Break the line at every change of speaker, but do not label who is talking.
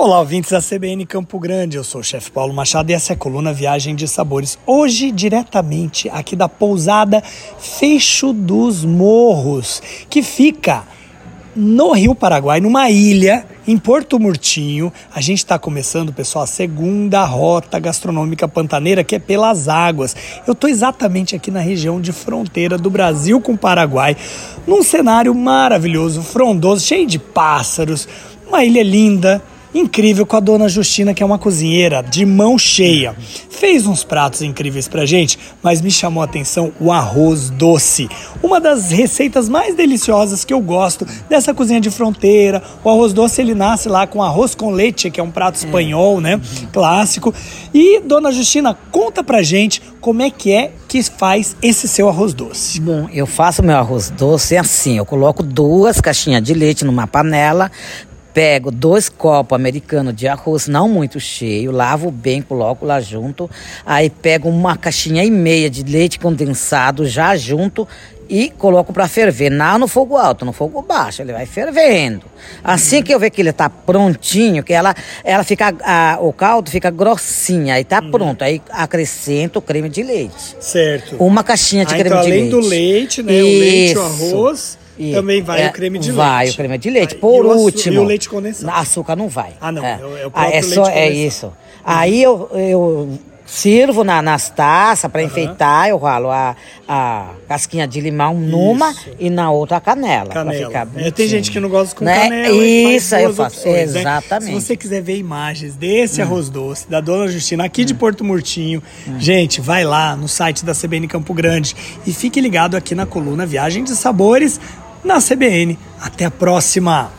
Olá, ouvintes da CBN Campo Grande. Eu sou o chefe Paulo Machado e essa é a coluna Viagem de Sabores. Hoje, diretamente aqui da pousada Fecho dos Morros, que fica no Rio Paraguai, numa ilha em Porto Murtinho. A gente está começando, pessoal, a segunda rota gastronômica pantaneira, que é pelas águas. Eu estou exatamente aqui na região de fronteira do Brasil com o Paraguai, num cenário maravilhoso, frondoso, cheio de pássaros, uma ilha linda incrível com a dona Justina, que é uma cozinheira de mão cheia. Fez uns pratos incríveis pra gente, mas me chamou a atenção o arroz doce. Uma das receitas mais deliciosas que eu gosto dessa cozinha de fronteira. O arroz doce ele nasce lá com arroz com leite, que é um prato espanhol, né? Clássico. E dona Justina, conta pra gente como é que é que faz esse seu arroz doce.
Bom, eu faço meu arroz doce assim, eu coloco duas caixinhas de leite numa panela, Pego dois copos americanos de arroz, não muito cheio, lavo bem, coloco lá junto. Aí pego uma caixinha e meia de leite condensado já junto e coloco para ferver, não no fogo alto, no fogo baixo, ele vai fervendo. Assim que eu ver que ele tá prontinho, que ela, ela fica, a, o caldo fica grossinho, aí tá uhum. pronto, aí acrescento o creme de leite.
Certo.
Uma caixinha de
ah,
creme
então,
de leite.
Além do leite, né, Isso. o leite, o arroz e também vai é, o creme de
vai
leite.
Vai o creme de leite. Por
e
último.
E o leite condensado.
Açúcar não vai.
Ah, não.
É,
é, o
ah, é
só,
É isso. Uhum. Aí eu, eu sirvo na, nas taças para uhum. enfeitar. Eu ralo a, a casquinha de limão numa isso. e na outra a canela.
Canela. É, tem gente que não gosta com
né?
canela.
Isso, eu faço.
Opções,
Exatamente.
Né? Se você quiser ver imagens desse hum. arroz doce da Dona Justina aqui hum. de Porto Murtinho, hum. gente, vai lá no site da CBN Campo Grande e fique ligado aqui na coluna Viagem de Sabores na CBN. Até a próxima!